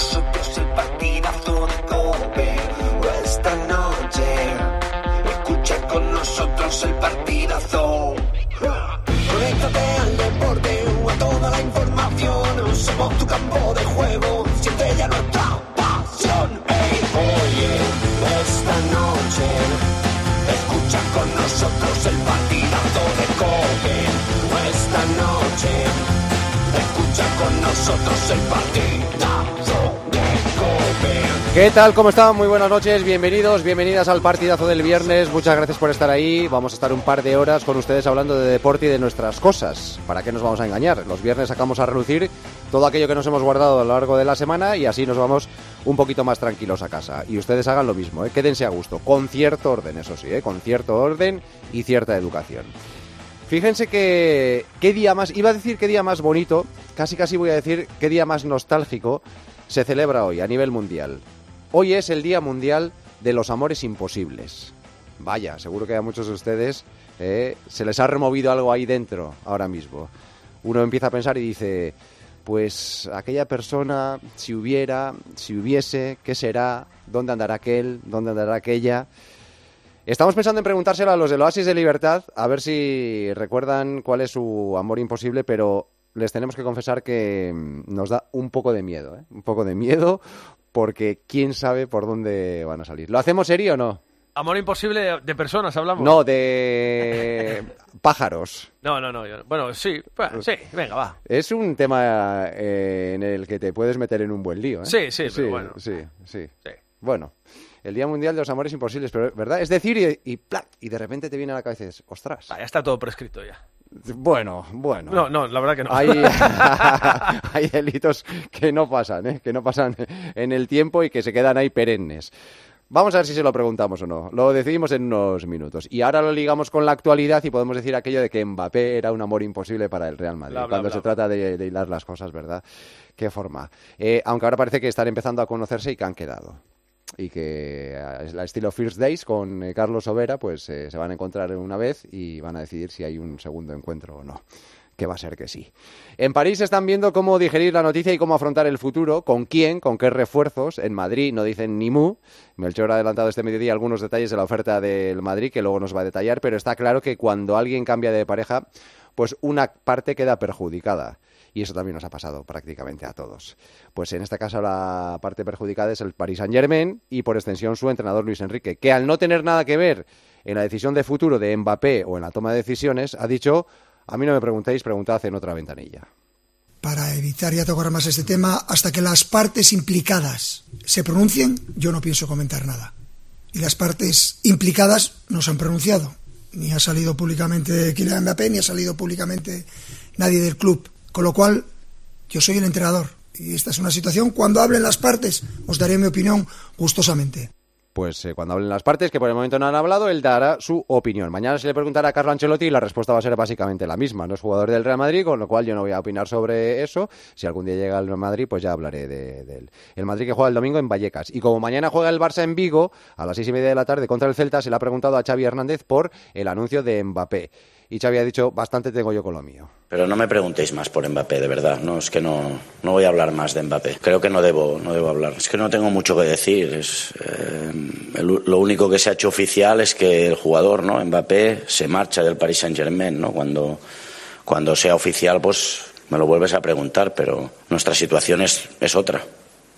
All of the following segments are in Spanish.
nosotros el partidazo de Cope. Esta noche escucha con nosotros el partidazo. Conéctate al deporte, a toda la información. Somos tu campo de juego, siente ya nuestra pasión. Ey, oye, esta noche escucha con nosotros el partidazo de Cope. Esta noche escucha con nosotros el partidazo. ¿Qué tal? ¿Cómo están? Muy buenas noches, bienvenidos, bienvenidas al partidazo del viernes. Muchas gracias por estar ahí. Vamos a estar un par de horas con ustedes hablando de deporte y de nuestras cosas. ¿Para qué nos vamos a engañar? Los viernes sacamos a relucir todo aquello que nos hemos guardado a lo largo de la semana y así nos vamos un poquito más tranquilos a casa. Y ustedes hagan lo mismo, ¿eh? quédense a gusto, con cierto orden, eso sí, ¿eh? con cierto orden y cierta educación. Fíjense que qué día más, iba a decir qué día más bonito, casi casi voy a decir qué día más nostálgico se celebra hoy a nivel mundial. Hoy es el Día Mundial de los Amores Imposibles. Vaya, seguro que a muchos de ustedes eh, se les ha removido algo ahí dentro ahora mismo. Uno empieza a pensar y dice, pues aquella persona, si hubiera, si hubiese, ¿qué será? ¿Dónde andará aquel? ¿Dónde andará aquella? Estamos pensando en preguntárselo a los del Oasis de Libertad, a ver si recuerdan cuál es su amor imposible, pero les tenemos que confesar que mm, nos da un poco de miedo, ¿eh? Un poco de miedo, porque quién sabe por dónde van a salir. ¿Lo hacemos serio o no? Amor imposible de, personas, hablamos. No, de pájaros. No, no, no. yo- bueno, sí, bueno, sí, venga, va. Es un tema eh, en el que te puedes meter en un buen lío, ¿eh? Sí, sí, pero bueno. Sí, sí. Sí. Bueno, el Día Mundial de los Amores Imposibles, pero ¿verdad? Es decir, y, y ¡plac! y de repente te viene a la cabeza y dices, ostras. Va, ya está todo prescrito ya. Bueno, bueno. No, no, la verdad que no. Hay, hay delitos que no pasan, ¿eh? que no pasan en el tiempo y que se quedan ahí perennes. Vamos a ver si se lo preguntamos o no. Lo decidimos en unos minutos. Y ahora lo ligamos con la actualidad y podemos decir aquello de que Mbappé era un amor imposible para el Real Madrid. Bla, bla, cuando bla. se trata de, de hilar las cosas, ¿verdad? Qué forma. Eh, aunque ahora parece que están empezando a conocerse y que han quedado. Y que eh, es la estilo First Days con eh, Carlos Overa, pues eh, se van a encontrar una vez y van a decidir si hay un segundo encuentro o no que va a ser que sí. En París están viendo cómo digerir la noticia y cómo afrontar el futuro, con quién, con qué refuerzos. En Madrid no dicen ni mu. Melchor ha adelantado este mediodía algunos detalles de la oferta del Madrid, que luego nos va a detallar, pero está claro que cuando alguien cambia de pareja, pues una parte queda perjudicada. Y eso también nos ha pasado prácticamente a todos. Pues en este caso la parte perjudicada es el Paris Saint Germain y por extensión su entrenador Luis Enrique, que al no tener nada que ver en la decisión de futuro de Mbappé o en la toma de decisiones, ha dicho, a mí no me preguntéis, preguntad en otra ventanilla. para evitar ya tocar más este tema, hasta que las partes implicadas se pronuncien, yo no pienso comentar nada. Y las partes implicadas no se han pronunciado. Ni ha salido públicamente Kylian Mbappé, ni ha salido públicamente nadie del club. Con lo cual, yo soy el entrenador. Y esta es una situación, cuando hablen las partes, os daré mi opinión gustosamente. Pues eh, cuando hablen las partes, que por el momento no han hablado, él dará su opinión. Mañana se le preguntará a Carlo Ancelotti y la respuesta va a ser básicamente la misma. No es jugador del Real Madrid, con lo cual yo no voy a opinar sobre eso. Si algún día llega al Real Madrid, pues ya hablaré de, de él. El Madrid que juega el domingo en Vallecas. Y como mañana juega el Barça en Vigo, a las seis y media de la tarde contra el Celta, se le ha preguntado a Xavi Hernández por el anuncio de Mbappé. Y Xavi ha dicho, bastante tengo yo con lo mío. Pero no me preguntéis más por Mbappé, de verdad. No, es que no, no voy a hablar más de Mbappé. Creo que no debo, no debo hablar. Es que no tengo mucho que decir. Es, eh, lo único que se ha hecho oficial es que el jugador, ¿no? Mbappé, se marcha del Paris Saint Germain, ¿no? Cuando, cuando sea oficial, pues me lo vuelves a preguntar, pero nuestra situación es, es otra.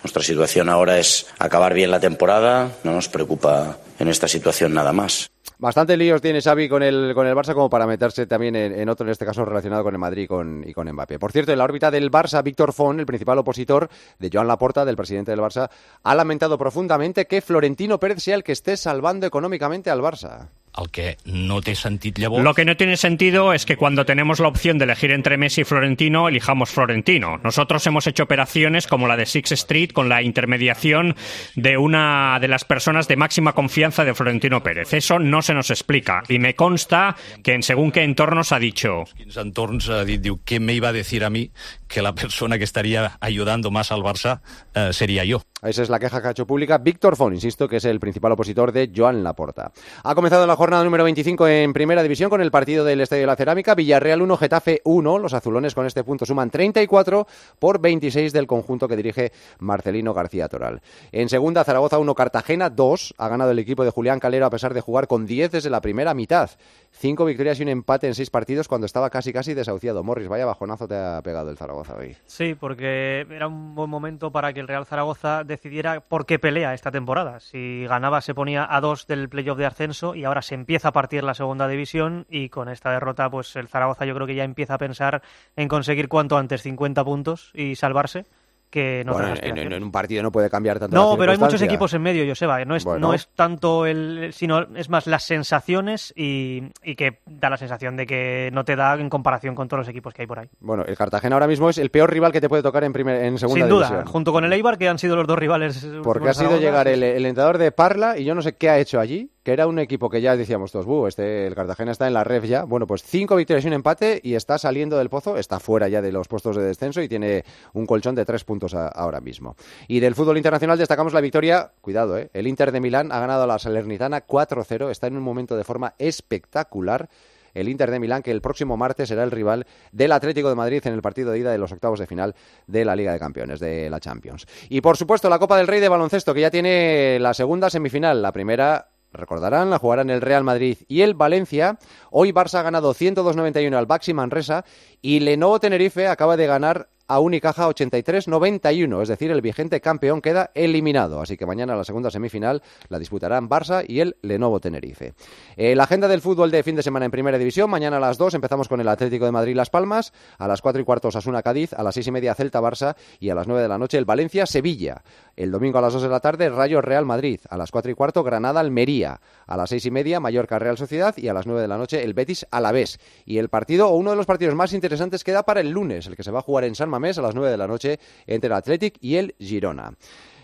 Nuestra situación ahora es acabar bien la temporada, no nos preocupa en esta situación nada más. Bastante líos tiene Xavi con el, con el Barça como para meterse también en, otro, en este caso relacionado con el Madrid y con, y con Mbappé. Por cierto, en la órbita del Barça, Víctor Font, el principal opositor de Joan Laporta, del presidente del Barça, ha lamentado profundamente que Florentino Pérez sea el que esté salvando económicamente al Barça. El que no té sentit llavors... Lo que no tiene sentido es que cuando tenemos la opción de elegir entre Messi y Florentino, elijamos Florentino. Nosotros hemos hecho operaciones como la de Six Street con la intermediación de una de las personas de máxima confianza de Florentino Pérez. Eso no se nos explica y me consta que en según qué entornos ha dicho. quins entorns ha dit, diu, què me iba a decir a mí que la persona que estaría ayudando más al Barça eh, sería yo? Esa es la queja que ha hecho pública Víctor Fon, insisto, que es el principal opositor de Joan Laporta. Ha comenzado la jornada número 25 en Primera División con el partido del Estadio de la Cerámica. Villarreal 1, Getafe 1. Los azulones con este punto suman 34 por 26 del conjunto que dirige Marcelino García Toral. En segunda, Zaragoza 1, Cartagena 2. Ha ganado el equipo de Julián Calero a pesar de jugar con 10 desde la primera mitad. Cinco victorias y un empate en seis partidos cuando estaba casi casi desahuciado. Morris, vaya bajonazo te ha pegado el Zaragoza hoy. Sí, porque era un buen momento para que el Real Zaragoza decidiera por qué pelea esta temporada. Si ganaba se ponía a dos del playoff de ascenso y ahora se empieza a partir la segunda división y con esta derrota pues el Zaragoza yo creo que ya empieza a pensar en conseguir cuanto antes 50 puntos y salvarse que no Bueno, en, en- aspiraciones. en un partido no puede cambiar tanto No, pero hay muchos equipos en medio, Joseba. No es, Bueno. no es tanto el. sino es más las sensaciones y, y que da la sensación de que no te da en comparación con todos los equipos que hay por ahí. Bueno, el Cartagena ahora mismo es el peor rival que te puede tocar en, primer, en segunda Sin duda, división. junto con el Eibar, que han sido los dos rivales. Porque ha sido llegar el, el entrenador de Parla y yo no sé qué ha hecho allí, que era un equipo que ya decíamos todos, "Bu, este, el Cartagena está en la ref ya. Bueno, pues cinco victorias y un empate y está saliendo del pozo, está fuera ya de los puestos de descenso y tiene un colchón de tres puntos ahora mismo. Y del fútbol internacional destacamos la victoria, cuidado, ¿eh? el Inter de Milán ha ganado a la Salernitana 4-0, está en un momento de forma espectacular el Inter de Milán, que el próximo martes será el rival del Atlético de Madrid en el partido de ida de los octavos de final de la Liga de Campeones, de la Champions. Y por supuesto, la Copa del Rey de baloncesto, que ya tiene la segunda semifinal. La primera, recordarán, la jugarán el Real Madrid y el Valencia. Hoy Barça ha ganado 102-91 al Baxi Manresa y Lenovo Tenerife acaba de ganar a Unicaja 83-91, es decir, el vigente campeón queda eliminado. Así que mañana la segunda semifinal la disputarán Barça y el Lenovo Tenerife. Eh, la agenda del fútbol de fin de semana en Primera División. Mañana a las 2 empezamos con el Atlético de Madrid Las Palmas, a las 4 y cuarto Asuna Cádiz, a las 6 y media Celta Barça y a las 9 de la noche el Valencia Sevilla. El domingo a las 2 de la tarde Rayo Real Madrid, a las 4 y cuarto Granada Almería, a las 6 y media Mallorca Real Sociedad y a las 9 de la noche el Betis Alavés. Y el partido, o uno de los partidos más interesantes queda para el lunes, el que se va a jugar en San Mamés a las 9 de la noche entre el Athletic y el Girona.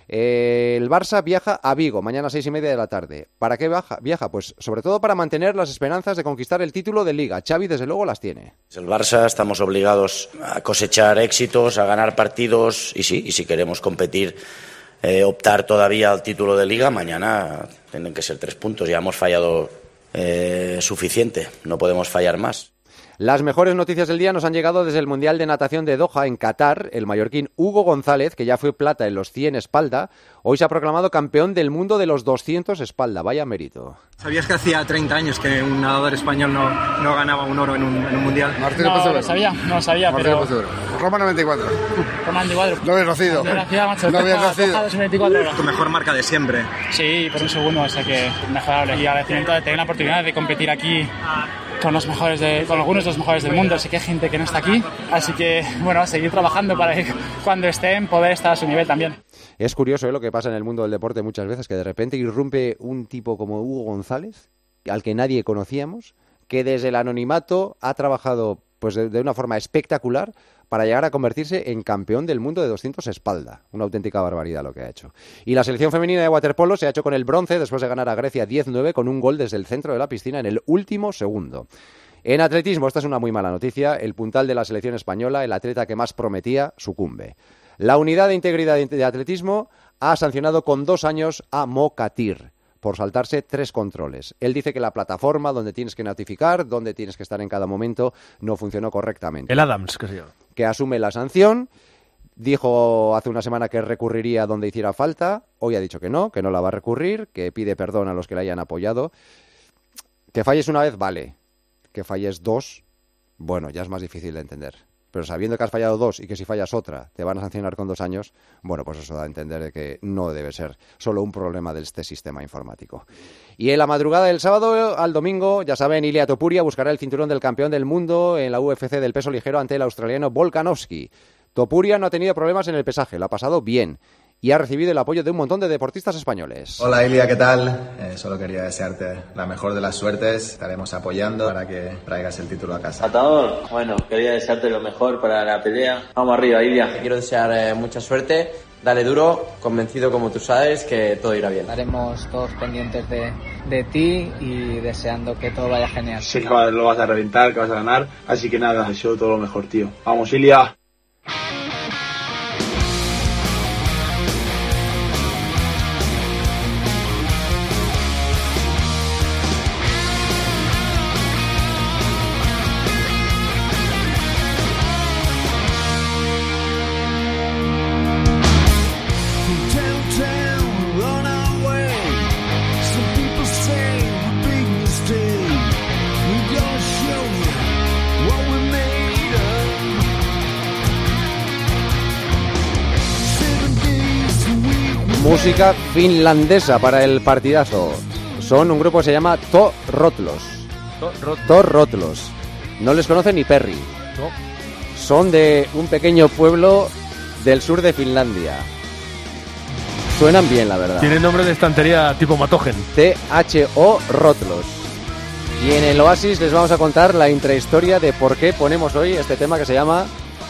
El Barça viaja a Vigo mañana a seis y media de la tarde. ¿Para qué viaja? Viaja, pues sobre todo para mantener las esperanzas de conquistar el título de Liga. Xavi desde luego las tiene. El Barça estamos obligados a cosechar éxitos, a ganar partidos y sí, y si queremos competir, eh, optar todavía al título de liga, mañana tienen que ser tres puntos. Ya hemos fallado eh, suficiente, no podemos fallar más. Las mejores noticias del día nos han llegado desde el Mundial de Natación de Doha, en Qatar. El mallorquín Hugo González, que ya fue plata en los 100 espalda, hoy se ha proclamado campeón del mundo de los 200 espalda. Vaya mérito. ¿Sabías que hacía 30 años que un nadador español no, no ganaba un oro en un, en un mundial? no, lo sabía, no lo sabía, pero... Roma 94. Roma 94. No habías nacido. No habías nacido. Doha 2024 era. Tu mejor marca de siempre. Sí, por un segundo, o sea que mejorable. Y agradecimiento de tener la oportunidad de competir aquí con los mejores de, con algunos de los mejores del mundo. Sé que hay gente que no está aquí, así que bueno, a seguir trabajando para que cuando estén poder estar a su nivel también. Es curioso ¿eh? lo que pasa en el mundo del deporte muchas veces, que de repente irrumpe un tipo como Hugo González, al que nadie conocíamos, que desde el anonimato ha trabajado pues de, de una forma espectacular para llegar a convertirse en campeón del mundo de 200 espalda. Una auténtica barbaridad lo que ha hecho. Y la selección femenina de waterpolo se ha hecho con el bronce después de ganar a Grecia 10-9 con un gol desde el centro de la piscina en el último segundo. En atletismo, esta es una muy mala noticia, el puntal de la selección española, el atleta que más prometía, sucumbe. La unidad de integridad de atletismo ha sancionado con dos años a Mokatir por saltarse tres controles. Él dice que la plataforma donde tienes que notificar, donde tienes que estar en cada momento, no funcionó correctamente. El Adams, que se llama. Que asume la sanción. Dijo hace una semana que recurriría donde hiciera falta. Hoy ha dicho que no, que no la va a recurrir, que pide perdón a los que le hayan apoyado. Que falles una vez, vale. Que falles dos, bueno, ya es más difícil de entender. Pero sabiendo que has fallado dos y que si fallas otra te van a sancionar con dos años, bueno, pues eso da a entender de que no debe ser solo un problema de este sistema informático. Y en la madrugada del sábado al domingo, ya saben, Ilia Topuria buscará el cinturón del campeón del mundo en la UFC del peso ligero ante el australiano Volkanovski. Topuria no ha tenido problemas en el pesaje, lo ha pasado bien. Y ha recibido el apoyo de un montón de deportistas españoles. Hola Ilia, ¿qué tal? Eh, solo quería desearte la mejor de las suertes. Estaremos apoyando para que traigas el título a casa. Atador, bueno, quería desearte lo mejor para la pelea. Vamos arriba, Ilia. Te quiero desear eh, mucha suerte. Dale duro, convencido como tú sabes que todo irá bien. Estaremos todos pendientes de, de ti y deseando que todo vaya genial. Sé que lo vas a reventar, que vas a ganar. Así que nada, deseo todo lo mejor, tío. Vamos, Ilia. Música finlandesa para el partidazo. Son un grupo que se llama To Rotlos. To Rotlos. No les conoce ni Perry. Son de un pequeño pueblo del sur de Finlandia. Suenan bien, la verdad. Tiene nombre de estantería tipo Matogen. T-H-O Rotlos. Y en el Oasis les vamos a contar la intrahistoria de por qué ponemos hoy este tema que se llama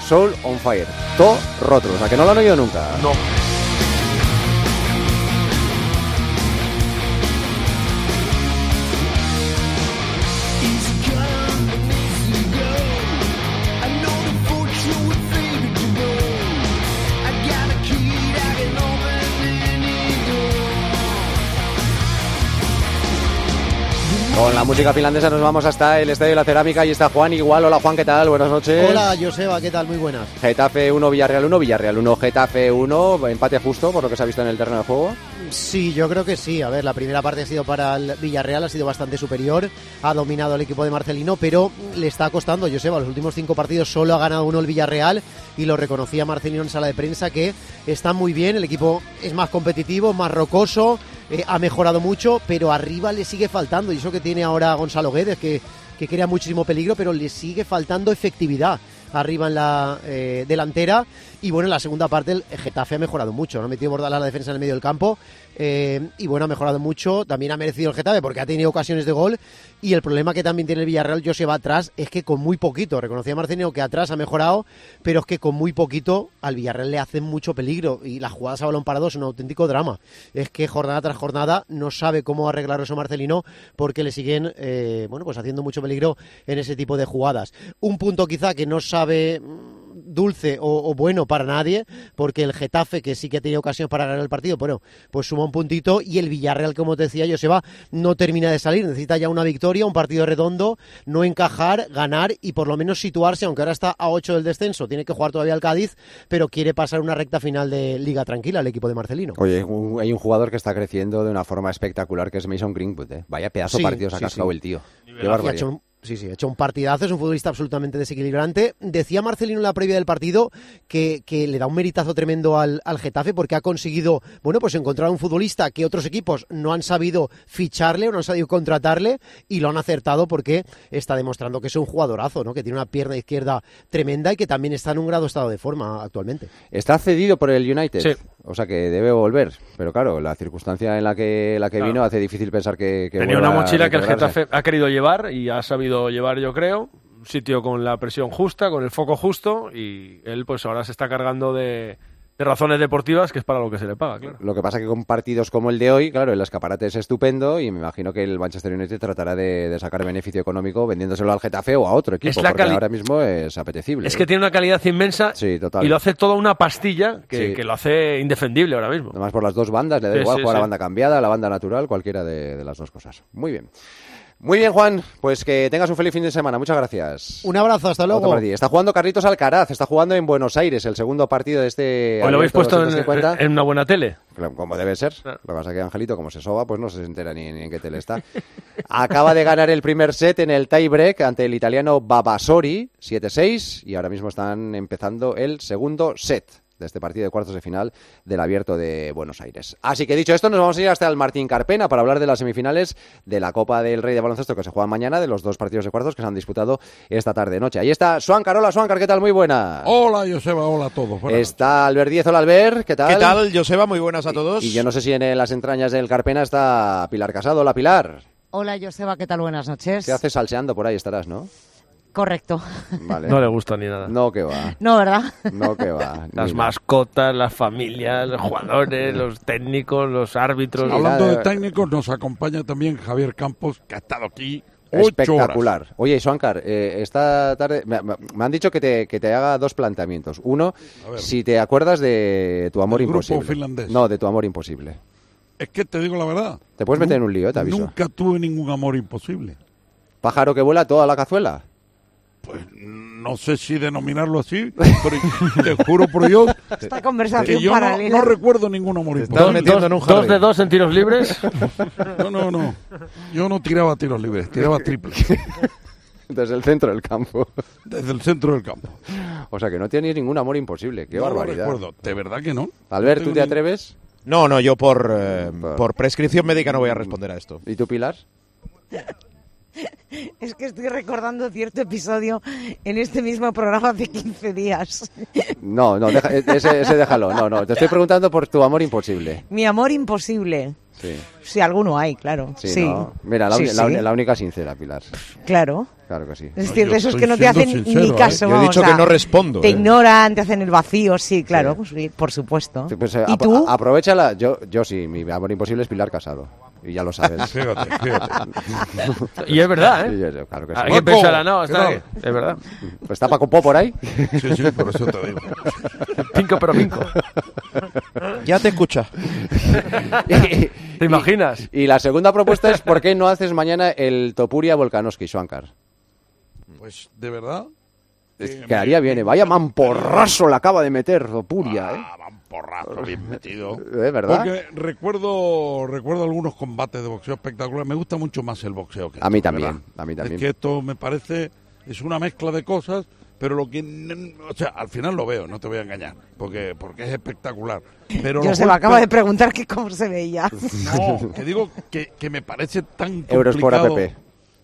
Soul on Fire. To Rotlos. ¿A que no lo han oído nunca? No. Con la música finlandesa nos vamos hasta el Estadio de la Cerámica y está Juan igual. Hola Juan, ¿qué tal? Buenas noches. Hola Joseba, ¿qué tal? Muy buenas. Getafe 1, Villarreal 1, Villarreal 1, Getafe 1, empate justo por lo que se ha visto en el terreno de juego. Sí, yo creo que sí. A ver, la primera parte ha sido para el Villarreal, ha sido bastante superior, ha dominado el equipo de Marcelino, pero le está costando, Joseba, los últimos cinco partidos solo ha ganado uno el Villarreal y lo reconocía Marcelino en sala de prensa que está muy bien, el equipo es más competitivo, más rocoso, eh, ha mejorado mucho, pero arriba le sigue faltando y eso que tiene ahora Gonzalo Guedes, que, crea muchísimo peligro, pero le sigue faltando efectividad arriba en la eh, delantera. Y bueno, en la segunda parte el Getafe ha mejorado mucho, ¿no? Ha metido Bordalás la defensa en el medio del campo. eh, y bueno, ha mejorado mucho. También ha merecido el Getafe porque ha tenido ocasiones de gol. Y el problema que también tiene el Villarreal, yo se va atrás, es que con muy poquito, reconocía Marcelino que atrás ha mejorado, pero es que con muy poquito al Villarreal le hacen mucho peligro. Y las jugadas a balón parado son un auténtico drama. Es que jornada tras jornada no sabe cómo arreglar eso Marcelino porque le siguen, eh, bueno, pues haciendo mucho peligro en ese tipo de jugadas. Un punto quizá que no sabe mm, dulce o, o, bueno para nadie, porque el Getafe, que sí que ha tenido ocasiones para ganar el partido, bueno, pues suma un puntito y el Villarreal, como te decía Joseba, no termina de salir, necesita ya una victoria, un partido redondo, no encajar, ganar y por lo menos situarse, aunque ahora está a 8 del descenso, tiene que jugar todavía el Cádiz, pero quiere pasar una recta final de Liga Tranquila el equipo de Marcelino. Oye, un- hay un jugador que está creciendo de una forma espectacular, que es Mason Greenwood. ¿eh? Vaya pedazo de Sí, partidos ha cascado sí. el tío. Qué barbaridad. Sí, sí, ha hecho un partidazo, es un futbolista absolutamente desequilibrante. Decía Marcelino en la previa del partido que, que le da un meritazo tremendo al, al Getafe porque ha conseguido, bueno, pues encontrar un futbolista que otros equipos no han sabido ficharle o no han sabido contratarle y lo han acertado porque está demostrando que es un jugadorazo, ¿no? Que tiene una pierna izquierda tremenda y que también está en un grado estado de forma actualmente. Está cedido por el United. Sí. O sea que debe volver. Pero claro, la circunstancia en la que, la que Claro. vino hace difícil pensar que, que Tenía una a mochila que el. Getafe ha querido llevar y ha sabido llevar, yo creo. Un sitio con la presión justa, con el foco justo y él pues ahora se está cargando de, de razones deportivas que es para lo que se le paga, claro. Lo que pasa que con partidos como el de hoy, claro, el escaparate es estupendo y me imagino que el Manchester United tratará de, de sacar beneficio económico vendiéndoselo al Getafe o a otro equipo, Es porque ahora mismo es apetecible. Es ¿eh? que tiene una calidad inmensa Sí, total. y lo hace toda una pastilla que, Sí. que lo hace indefendible ahora mismo. Además por las dos bandas, le da Sí, igual jugar la banda cambiada, a la banda natural, cualquiera de, de las dos cosas. Muy bien. Muy bien, Juan. Pues que tengas un feliz fin de semana. Muchas gracias. Un abrazo, hasta luego. Está jugando Carlitos Alcaraz, está jugando en Buenos Aires, el segundo partido de este. Hoy lo habéis puesto en, 250. en una buena tele. Como debe ser. Lo que pasa es que Angelito, como se soba, pues no se entera ni, ni en qué tele está. Acaba de ganar el primer set en el tiebreak ante el italiano Babasori, 7-6, y ahora mismo están empezando el segundo set. De este partido de cuartos de final del Abierto de Buenos Aires. Así que dicho esto, nos vamos a ir hasta el Martín Carpena para hablar de las semifinales de la Copa del Rey de Baloncesto que se juegan mañana, de los dos partidos de cuartos que se han disputado esta tarde-noche. Ahí está Suancar, hola Suancar, ¿qué tal? Muy buena. Hola Joseba, hola a todos. Buenas Está Albert Díez, hola Albert, ¿qué tal? ¿Qué tal, Joseba? Muy buenas a todos. Y, y yo no sé si en las entrañas del Carpena está Pilar Casado. Hola Pilar. Hola Joseba, ¿qué tal? Buenas noches. ¿Qué haces salseando por ahí? Estarás, ¿no? Correcto. Vale. No le gusta ni nada. No, que va. No, ¿verdad? No, que va. Las Ni mascotas, las familias, los jugadores, los técnicos, los árbitros. Hablando de técnicos, nos acompaña también Javier Campos, que ha estado aquí ocho Espectacular. horas. Oye, Suancar, eh, esta tarde me, me- han dicho que te, que te haga dos planteamientos. Uno, si te acuerdas de tu amor imposible. finlandés. No, de tu amor imposible. Es que te digo la verdad. Te puedes meter en un lío, te aviso. Nunca tuve ningún amor imposible. Pájaro que vuela toda la cazuela. Pues no sé si denominarlo así, pero te juro por Dios Esta conversación que yo no, paralela. no recuerdo ningún amor Dos, imposible. dos- dos de dos en tiros libres. No, no, no. Yo no tiraba tiros libres, tiraba triple. Desde el centro del campo. Desde el centro del campo. O sea que no tienes ningún amor imposible. Qué No lo barbaridad. recuerdo. De verdad que no. Albert, No ¿tú te ni- atreves? No, no, yo por, eh, por prescripción médica no voy a responder a esto. ¿Y tú, Pilar? Es que estoy recordando cierto episodio en este mismo programa hace 15 días. No, no, deja- ese, ese déjalo. No, no, te estoy preguntando por tu amor imposible. Mi amor imposible. Sí. Si alguno hay, claro. Sí, Sí, ¿no? Mira, la, Sí, uni- la sí. uni- la única sincera, Pilar. Claro. Claro que sí. Es decir, de esos que no te hacen sincero, ni ¿eh? caso. Yo he dicho o que no respondo, Te ¿eh? ignoran, te hacen el vacío, sí, claro, pues por supuesto. Sí, pues, eh, ¿Y tú? aprovechala. Yo, yo sí, mi amor imposible es Pilar Casado. Y ya lo sabes. Fíjate, fíjate. Y es verdad, ¿eh? Sí, claro que sí. Hay que Paco, pensarla, no, ¿qué está. Es verdad. Pues ¿Está Paco Po por ahí? Sí, sí, por eso te digo. Pinco pero pinco. Ya te escucha. ¿Te imaginas? Y la segunda propuesta es ¿por qué no haces mañana el Topuria Volkanovski, Swankar? Pues de verdad. Quedaría bien, ¿eh? Vaya mamporraso la acaba de meter Topuria, ¿eh? Porrazo, bien metido. ¿Eh, verdad? Porque recuerdo, recuerdo algunos combates de boxeo espectaculares. Me gusta mucho más el boxeo que A mí esto, también, ¿verdad? a mí también. Es que esto me parece, es una mezcla de cosas, pero lo que, o sea, al final lo veo, no te voy a engañar, porque, porque es espectacular. Pero Yo se me acaba de preguntar que cómo se veía. No, que digo que, que me parece tan Euros por complicado APP.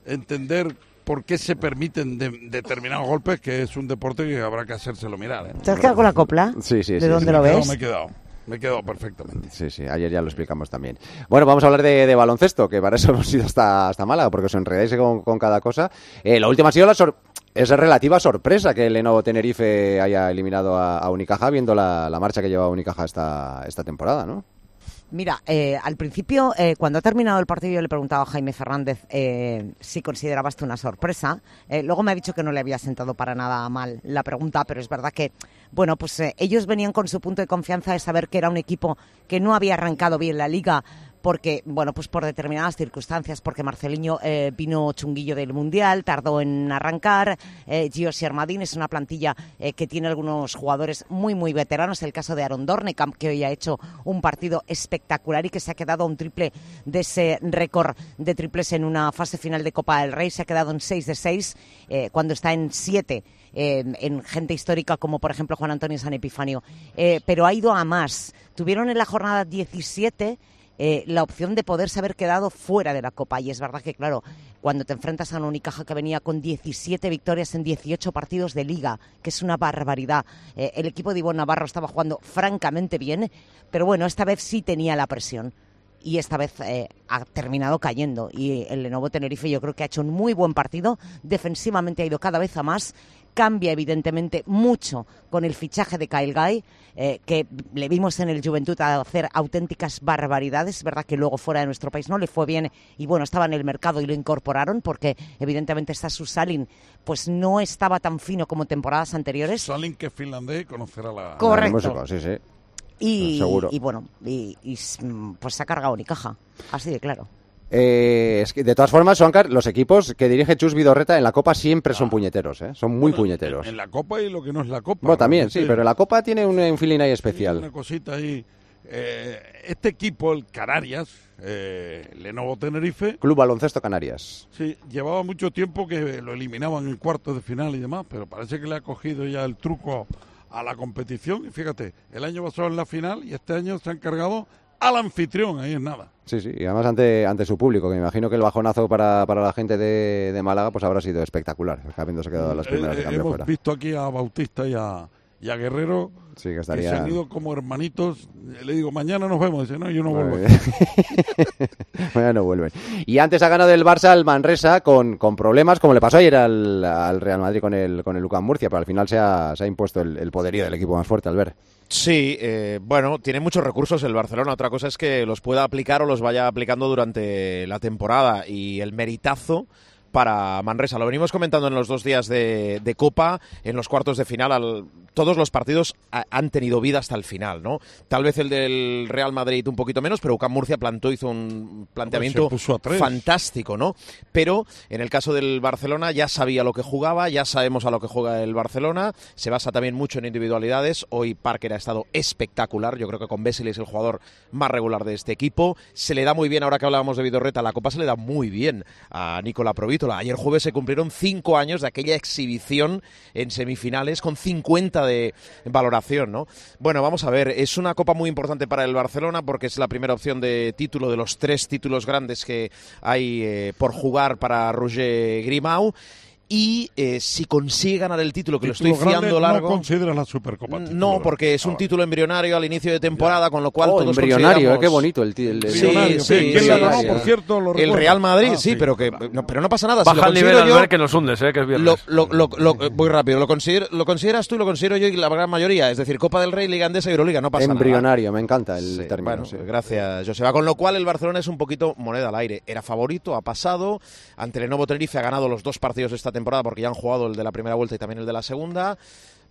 entender por qué se permiten de- determinados golpes, que es un deporte que habrá que hacérselo mirar. ¿eh? ¿Te has quedado con la copla? Sí, sí, ¿De sí, dónde sí. lo Me ves? Me he quedado, me he quedado perfectamente. Sí, sí, ayer ya lo explicamos también. Bueno, vamos a hablar de, de baloncesto, que para eso hemos ido hasta, hasta Málaga, porque os enredáis con, con cada cosa. Eh, la última ha sido la sor- esa relativa sorpresa que el Lenovo Tenerife haya eliminado a, a Unicaja, viendo la, la marcha que lleva Unicaja esta, esta temporada, ¿no? Mira, eh, al principio, eh, cuando ha terminado el partido, yo le preguntaba a Jaime Fernández eh, si consideraba esto una sorpresa. Eh, luego me ha dicho que no le había sentado para nada mal la pregunta, pero es verdad que, bueno, pues eh, ellos venían con su punto de confianza de saber que era un equipo que no había arrancado bien la liga porque, bueno, pues por determinadas circunstancias, porque Marceliño eh, vino chunguillo del Mundial, tardó en arrancar, eh, Gio Siermadín es una plantilla eh, que tiene algunos jugadores muy, muy veteranos, el caso de Aaron Dornekamp, que hoy ha hecho un partido espectacular y que se ha quedado un triple de ese récord de triples en una fase final de Copa del Rey, se ha quedado en 6 de 6, eh, cuando está en 7 eh, en gente histórica como por ejemplo Juan Antonio San Epifanio, pero ha ido a más. Tuvieron en la jornada 17 eh, la opción de poderse haber quedado fuera de la Copa. Y es verdad que, claro, cuando te enfrentas a una Unicaja que venía con 17 victorias en 18 partidos de liga, que es una barbaridad. Eh, el equipo de Ivonne Navarro estaba jugando francamente bien, pero bueno, esta vez sí tenía la presión. Y esta vez eh, ha terminado cayendo. Y el Lenovo Tenerife yo creo que ha hecho un muy buen partido. Defensivamente ha ido cada vez a más cambia evidentemente mucho con el fichaje de Kyle Guy, eh, que le vimos en el Juventud a hacer auténticas barbaridades. Es verdad que luego fuera de nuestro país no le fue bien y bueno, estaba en el mercado y lo incorporaron porque evidentemente está su Salin, pues no estaba tan fino como temporadas anteriores. Salin, que es finlandés, conocerá la... Correcto. La música, sí, sí. Y, Seguro. y bueno, y, y, pues se ha cargado Unicaja, así de claro. Eh, es que de todas formas, Swankar, los equipos que dirige Chus Vidorreta en la Copa siempre son puñeteros, ¿eh? Son muy Bueno, puñeteros. En, en la Copa y lo que no es la Copa. Bueno, también, sí, pero la Copa tiene un, un feeling ahí Una especial. cosita ahí. Eh, este equipo, el Canarias, eh, Lenovo Tenerife, Club Baloncesto Canarias. sí, llevaba mucho tiempo que lo eliminaban en cuartos de final y demás, pero parece que le ha cogido ya el truco a la competición. Y fíjate, el año pasado en la final y este año se han cargado al anfitrión, ahí es nada. Sí, sí, y además ante, ante su público, que me imagino que el bajonazo para, para la gente de, de Málaga pues habrá sido espectacular, habiéndose quedado las primeras Eh, de eh, cambio hemos fuera. visto aquí a Bautista y a, y a Guerrero Sí, que que se estaría... han ido como hermanitos. Le digo, mañana nos vemos. Dice, no, yo no vuelvo. Mañana no vuelven. Y antes ha ganado el Barça al Manresa con, con problemas, como le pasó ayer al, al Real Madrid con el, con el Lucan Murcia, pero al final se ha, se ha impuesto el, el poderío del equipo más fuerte, al ver. Sí, eh, bueno, tiene muchos recursos el Barcelona. Otra cosa es que los pueda aplicar o los vaya aplicando durante la temporada. Y el meritazo para Manresa. Lo venimos comentando en los dos días de, de Copa, en los cuartos de final. al- todos los partidos ha- han tenido vida hasta el final, ¿no? Tal vez el del Real Madrid un poquito menos, pero UCAM Murcia plantó, hizo un planteamiento fantástico, ¿no? Pero en el caso del Barcelona ya sabía lo que jugaba, ya sabemos a lo que juega el Barcelona, se basa también mucho en individualidades. Hoy Parker ha estado espectacular, yo creo que con Vesely es el jugador más regular de este equipo. Se le da muy bien, ahora que hablábamos de Vidorreta, la Copa se le da muy bien a Nicola Ayer jueves se cumplieron cinco años de aquella exhibición en semifinales con 50 de valoración, ¿no? Bueno, vamos a ver, es una copa muy importante para el Barcelona porque es la primera opción de título de los tres títulos grandes que hay eh, por jugar para Roger Grimau. Y eh, si consigue ganar el título, que lo estoy Título fiando largo. No consideras la Supercopa. título No, porque es un título embrionario al inicio de temporada, con lo cual Oh, todos embrionario, eh, qué bonito el, el- el- Sí, Embrionario, sí, ¿quién sí, la ganó, sí. por cierto? ¿Lo El? Real Madrid, Ah, sí, sí. pero que no, pero no pasa nada. Baja si lo el nivel considero al yo, ver que nos hundes, eh, que es viernes. lo, lo, lo, lo- voy rápido. Lo, considero, lo consideras tú y lo considero yo y la gran mayoría. Es decir, Copa del Rey, Liga Andesa y Euroliga. No pasa nada. embrionario, me encanta el Sí, término. bueno, sí. gracias, Joseba. Con lo cual el Barcelona es un poquito moneda al aire. Era favorito, ha pasado. Ante el Lenovo Tenerife ha ganado los dos partidos de esta temporada porque ya han jugado el de la primera vuelta y también el de la segunda.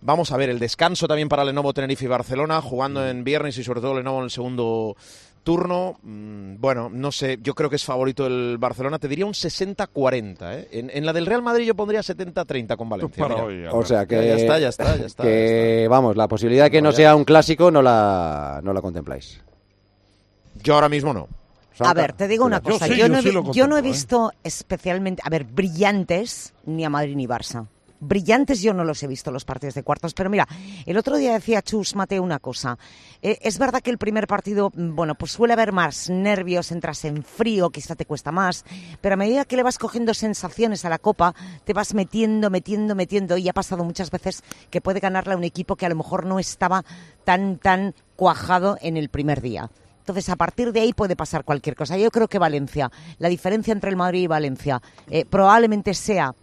Vamos a ver el descanso también para Lenovo Tenerife y Barcelona, jugando en viernes y sobre todo Lenovo en el segundo turno. Mm, Bueno, no sé, yo creo que es favorito el Barcelona. Te diría un 60-40. ¿eh? En, en la del Real Madrid yo pondría 70-30 con Valencia. para mira. hoy, O sea que, Ya, ya está, ya está, ya está, que, vamos, la posibilidad de que no sea un clásico no la, no la contempláis. Yo ahora mismo no. A ver, te digo una Yo cosa. sí, yo, no he, sí yo no he ¿eh? visto especialmente, a ver, brillantes ni a Madrid ni Barça. Brillantes yo no los he visto los partidos de cuartos, pero mira, el otro día decía Chus Mateo una cosa. Eh, es verdad que el primer partido, bueno, pues suele haber más nervios, entras en frío, quizá te cuesta más, pero a medida que le vas cogiendo sensaciones a la copa, te vas metiendo, metiendo, metiendo, y ha pasado muchas veces que puede ganarle a un equipo que a lo mejor no estaba tan, tan cuajado en el primer día. Entonces, a partir de ahí puede pasar cualquier cosa. Yo creo que Valencia, la diferencia entre el Madrid y Valencia, eh, probablemente sea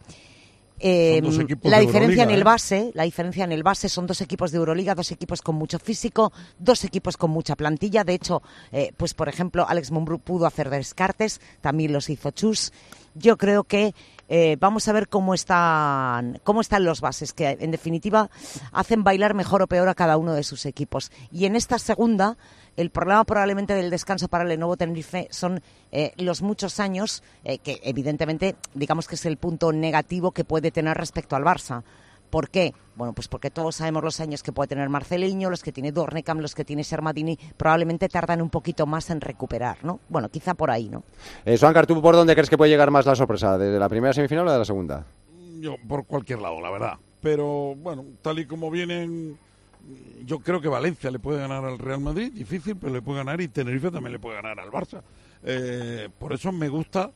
eh, la diferencia en el ¿eh? base. La diferencia en el base son dos equipos de Euroliga, dos equipos con mucho físico, dos equipos con mucha plantilla. De hecho, eh, pues por ejemplo, Alex Mumbrú pudo hacer descartes, también los hizo Chus. Yo creo que eh, vamos a ver cómo están, cómo están los bases, que en definitiva hacen bailar mejor o peor a cada uno de sus equipos. Y en esta segunda, el problema probablemente del descanso para Lenovo Tenerife son eh, los muchos años, eh, que evidentemente digamos que es el punto negativo que puede tener respecto al Barça. ¿Por qué? Bueno, pues porque todos sabemos los años que puede tener Marceliño, los que tiene Dornekam, los que tiene Sermadini, probablemente tardan un poquito más en recuperar, ¿no? Bueno, quizá por ahí, ¿no? Eh, Suancar, ¿tú por dónde crees que puede llegar más la sorpresa? ¿Desde la primera semifinal o de la segunda? Yo por cualquier lado, la verdad. Pero bueno, tal y como vienen, yo creo que Valencia le puede ganar al Real Madrid, difícil, pero le puede ganar y Tenerife también le puede ganar al Barça. Eh, por eso me gusta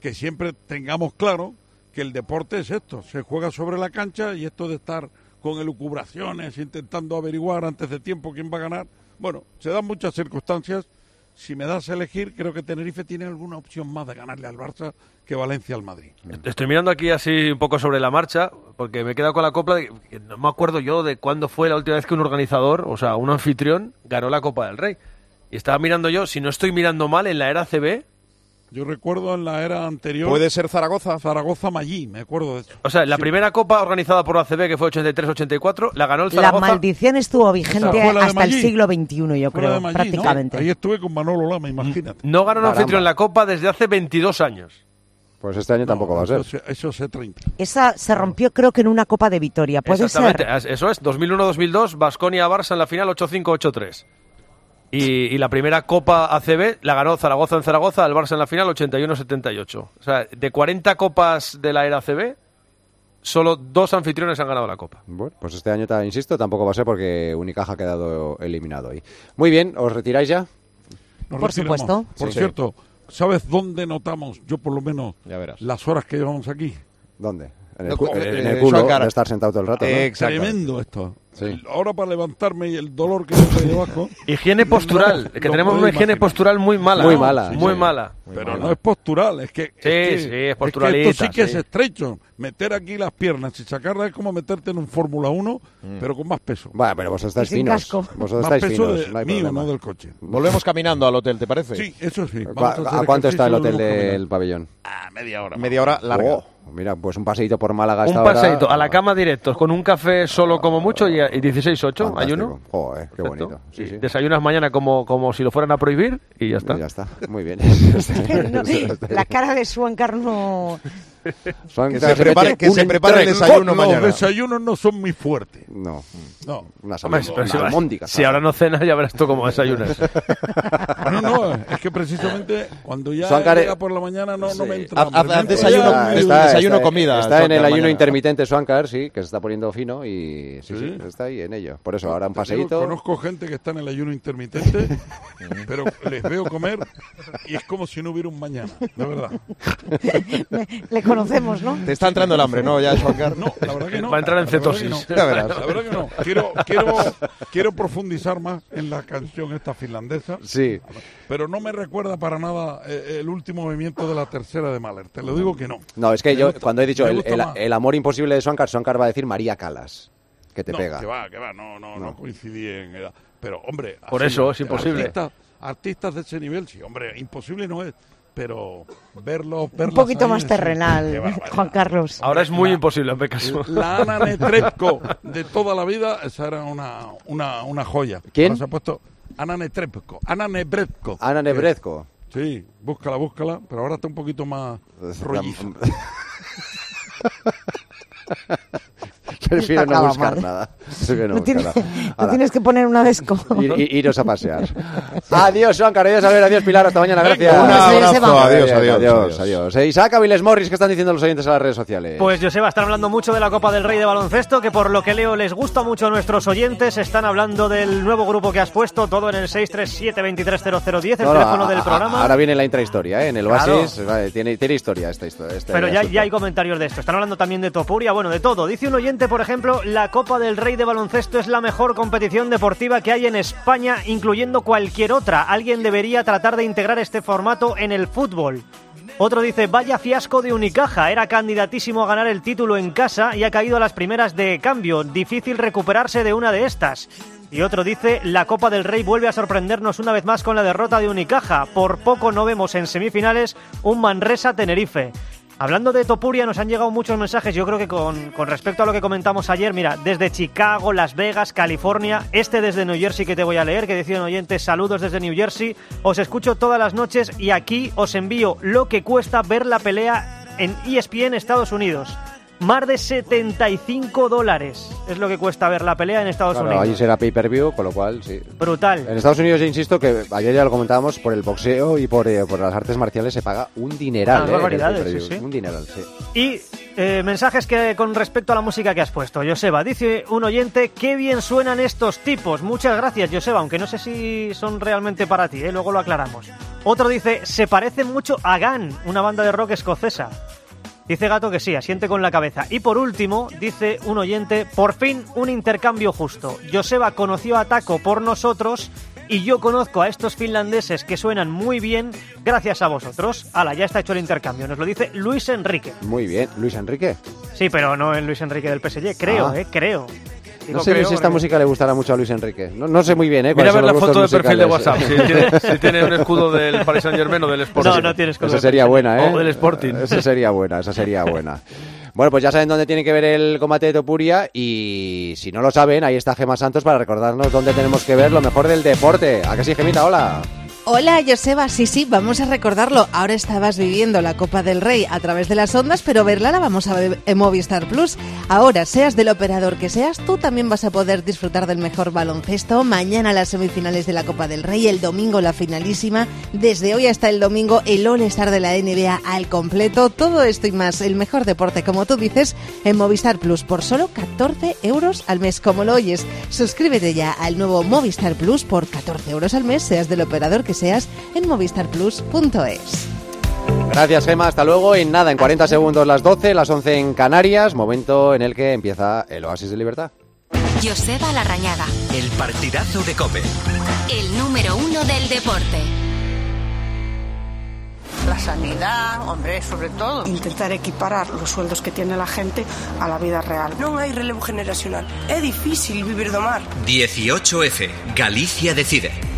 que siempre tengamos claro que el deporte es esto, se juega sobre la cancha y esto de estar con elucubraciones, intentando averiguar antes de tiempo quién va a ganar. Bueno, se dan muchas circunstancias. Si me das a elegir, creo que Tenerife tiene alguna opción más de ganarle al Barça que Valencia al Madrid. Estoy mirando aquí así un poco sobre la marcha, porque me he quedado con la copla. de no me acuerdo yo de cuándo fue la última vez que un organizador, o sea, un anfitrión, ganó la Copa del Rey. Y estaba mirando yo, si no estoy mirando mal, en la era CB. Yo recuerdo en la era anterior. ¿Puede ser Zaragoza? Zaragoza Mallí, me acuerdo de eso. O sea, la primera Copa organizada por la CB, que fue 83-84, la ganó el La Zaragoza. maldición estuvo vigente la hasta el siglo XXI, yo la creo, Mallí, ¿no? prácticamente. Ahí estuve con Manolo Lama, imagínate. No ganó un anfitrión en la Copa desde hace 22 años. Pues este año tampoco va a ser. Eso, sé 30. Esa se rompió creo que en una Copa de Vitoria, ¿puede Exactamente, ser? eso es, 2001-2002, Basconia-Barça en la final 8-5-8-3. Y, y la primera Copa ACB la ganó Zaragoza en Zaragoza, el Barça en la final 81-78. O sea, de 40 copas de la era ACB, solo dos anfitriones han ganado la Copa. Bueno, pues este año, insisto, tampoco va a ser porque Unicaja ha quedado eliminado hoy. Muy bien, ¿os retiráis ya? Nos Por retiramos. supuesto. Por Sí. cierto, ¿sabes dónde notamos, yo por lo menos, las horas que llevamos aquí? ¿Dónde? En el, No, cu- co- en eh, el culo de estar sentado todo el rato, ¿no? Tremendo esto. Sí. Ahora para levantarme y el dolor que tengo debajo. Higiene postural, que tenemos una higiene postural muy mala. Muy mala, Muy sí. mala. Pero no es postural, es que. Sí, es que- sí, es que posturalita, esto sí que sí. es estrecho. Meter aquí las piernas y sacarlas es como meterte en un Fórmula 1, pero con más peso. Bueno, pero vosotros estáis sin finos. casco. Vosotros Más estáis peso finos, de- no hay mío, problema. no del coche. Volvemos caminando al hotel, ¿te parece? Sí, eso sí. ¿Cu- vamos a ¿A, hacer cuánto está el hotel de del pabellón? Ah, media hora. Media hora larga. Oh, mira, pues un paseíto por Málaga Un paseíto a la cama directos con un café solo como mucho y, y 16-8, Fantástico. ayuno. Joder, qué Perfecto. bonito. Sí, Y sí. Desayunas mañana como, como si lo fueran a prohibir y ya está. Ya está, muy bien. No, la cara de Suancar no... Son- Que se prepare- que se prepare el desayuno Los mañana. desayunos no son muy fuertes. No, No. unas Hombre, almond- pero si, si ahora no cenas, ya verás tú cómo desayunas. No, no, es que precisamente cuando ya Suancar- llega por la mañana no, no me entra. Haz- haz- hambre. haz Me entra desayuno- ya- Está- desayuno, comida, Está en el ayuno mañana. intermitente Suancar, sí, que se está poniendo fino y sí, sí, Sí. está ahí en ello. Por eso, ahora un paseíto. conozco gente que está en el ayuno intermitente, pero les veo comer y es como si no hubiera un mañana, de verdad. Conocemos, ¿no? Te está entrando el hambre, ¿no? Ya, Suancar. No, la verdad que no. Va a entrar en La verdad que cetosis. no. La verdad que no. Quiero, quiero, quiero profundizar más en la canción esta finlandesa, Sí. pero no me recuerda para nada eh, el último movimiento de la tercera de Mahler. Te lo digo que no. No, es que Me yo, gusta- cuando he dicho el, el- el amor imposible de Suancar, Suancar va a decir María Calas, que te no, pega. que va, que va, no, no, no, No. coincidí en edad. Pero, hombre, Por eso es imposible. Artistas, artistas de ese nivel, sí, hombre, imposible no es, pero verlos, Un verlas poquito ahí, más terrenal. Juan Carlos. Ahora es muy La- imposible, hazme caso. La Ana Netrebko de toda la vida, esa era una, una, una joya. ¿Quién? Ahora se ha puesto Ana Netrebko. Ana Nebretko. Ana Nebrezco. Sí, búscala, búscala, pero ahora está un poquito más rolliza. Prefiero no buscar mal. nada. Prefiero no No, tiene- buscar no nada. Hala, tienes que poner una desco. ir- ir- iros a pasear. adiós, Suancar. Adiós, Albert. Adiós, Pilar. Hasta mañana. Gracias. Un abrazo, Seba. adiós, adiós, Adiós, adiós. Eh, Isaac Aviles Morris, ¿qué están diciendo los oyentes en las redes sociales? Pues Joseba, están hablando mucho de la Copa del Rey de baloncesto, que por lo que leo les gusta mucho a nuestros oyentes. Están hablando del nuevo grupo que has puesto, todo en el 637-230010, el No, no, teléfono a- del a- programa. Ahora viene la intrahistoria, ¿eh? En el Claro. Oasis. vale, tiene, tiene historia esta historia. este Pero ya, ya hay comentarios de esto. Están hablando también de Topuria, bueno, de todo. Dice un oyente, por ejemplo, la Copa del Rey de baloncesto es la mejor competición deportiva que hay en España, incluyendo cualquier otra. Alguien debería tratar de integrar este formato en el fútbol. Otro dice, vaya fiasco de Unicaja, era candidatísimo a ganar el título en casa y ha caído a las primeras de cambio, difícil recuperarse de una de estas. Y otro dice, la Copa del Rey vuelve a sorprendernos una vez más con la derrota de Unicaja, por poco no vemos en semifinales un Manresa-Tenerife. Hablando de Topuria, nos han llegado muchos mensajes, yo creo que con, con respecto a lo que comentamos ayer, mira, desde Chicago, Las Vegas, California, este desde New Jersey que te voy a leer, que decían oyentes, saludos desde New Jersey, os escucho todas las noches y aquí os envío lo que cuesta ver la pelea en ESPN Estados Unidos. Más de 75 dólares es lo que cuesta ver la pelea en Estados Claro, Unidos. allí será pay-per-view, con lo cual, sí. Brutal. En Estados Unidos, yo insisto que ayer ya lo comentábamos, por el boxeo y por, eh, por las artes marciales se paga un dineral. Eh, el barbaridades, pay-per-view. sí, sí. Un dineral, sí. Y eh, mensajes que con respecto a la música que has puesto, Joseba. Dice un oyente, qué bien suenan estos tipos. Muchas gracias, Joseba, aunque no sé si son realmente para ti, ¿eh? luego lo aclaramos. Otro dice, se parece mucho a Gun, una banda de rock escocesa. Dice Gato que sí, asiente con la cabeza. Y por último, dice un oyente, por fin un intercambio justo. Joseba conoció a Taco por nosotros y yo conozco a estos finlandeses que suenan muy bien gracias a vosotros. Ala, ya está hecho el intercambio. Nos lo dice Luis Enrique. Muy bien. Luis Enrique. Sí, pero no el Luis Enrique del PSG, creo, Ah. eh, creo. No sé creo si esta música le gustará mucho a Luis Enrique. No, no sé muy bien, ¿eh? Mira a ver la foto de perfil de. WhatsApp. Si tiene, si tiene un escudo del Paris Saint Germain o del Sporting. No, no tiene escudo. Esa sería buena, ¿eh? O del Sporting. Esa sería buena, esa sería buena. Bueno, pues ya saben dónde tiene que ver el combate de Topuria y si no lo saben, ahí está Gema Santos para recordarnos dónde tenemos que ver lo mejor del deporte. ¿A que sí, Gemita? Hola. Hola, Joseba. Sí, sí, vamos a recordarlo. Ahora estabas viviendo la Copa del Rey a través de las ondas, pero verla la vamos a ver en Movistar Plus. Ahora, seas del operador que seas, tú también vas a poder disfrutar del mejor baloncesto. Mañana las semifinales de la Copa del Rey, el domingo la finalísima. Desde hoy hasta el domingo el All-Star de la NBA al completo. Todo esto y más, el mejor deporte, como tú dices, en Movistar Plus por solo 14 euros al mes, como lo oyes. Suscríbete ya al nuevo Movistar Plus por 14 euros al mes, seas del operador que seas en movistarplus.es. Gracias, Gema. Hasta luego. En nada, en 40 segundos las 12, las 11 en Canarias, momento en el que empieza el Oasis de Libertad. Joseba Larrañaga. El partidazo de Cope. El número uno del deporte. La sanidad, hombre, sobre todo. Intentar equiparar los sueldos que tiene la gente a la vida real. Non hai relevo generacional. É difícil vivir do mar. 18F. Galicia decide.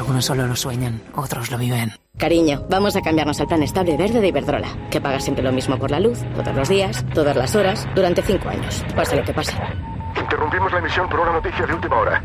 Algunos solo lo sueñan, otros lo viven. Cariño, vamos a cambiarnos al plan estable verde de Iberdrola, que paga siempre lo mismo por la luz, todos los días, todas las horas, durante cinco años, pase lo que pase. Interrumpimos la emisión por una noticia de última hora.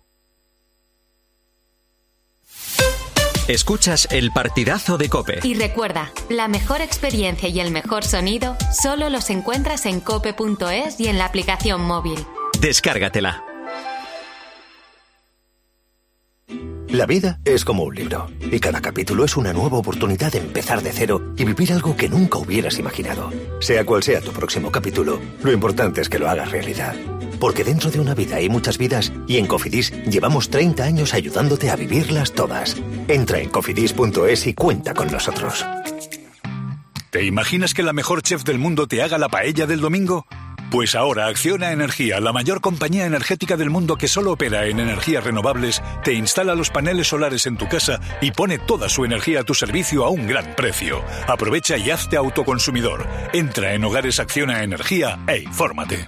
Escuchas el partidazo de Cope. Y recuerda, la mejor experiencia y el mejor sonido solo los encuentras en cope.es y en la aplicación móvil. Descárgatela. La vida es como un libro, y cada capítulo es una nueva oportunidad de empezar de cero y vivir algo que nunca hubieras imaginado. Sea cual sea tu próximo capítulo, lo importante es que lo hagas realidad. Porque dentro de una vida hay muchas vidas y en Cofidis llevamos 30 años ayudándote a vivirlas todas. Entra en cofidis.es y cuenta con nosotros. ¿Te imaginas que la mejor chef del mundo te haga la paella del domingo? Pues ahora Acciona Energía, la mayor compañía energética del mundo que solo opera en energías renovables, te instala los paneles solares en tu casa y pone toda su energía a tu servicio a un gran precio. Aprovecha y hazte autoconsumidor. Entra en Hogares Acciona Energía e infórmate.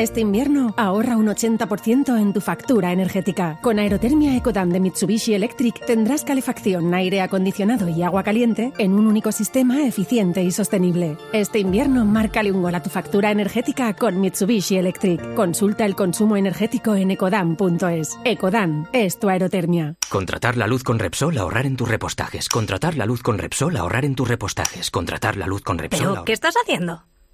Este invierno ahorra un 80% en tu factura energética. Con Aerotermia Ecodan de Mitsubishi Electric tendrás calefacción, aire acondicionado y agua caliente en un único sistema eficiente y sostenible. Este invierno márcale un gol a tu factura energética con Mitsubishi Electric. Consulta el consumo energético en ecodan.es. Ecodan es tu aerotermia. Contratar la luz con Repsol, ahorrar en tus repostajes. Contratar la luz con Repsol, ahorrar en tus repostajes. Contratar la luz con Repsol. ¿Pero qué estás haciendo?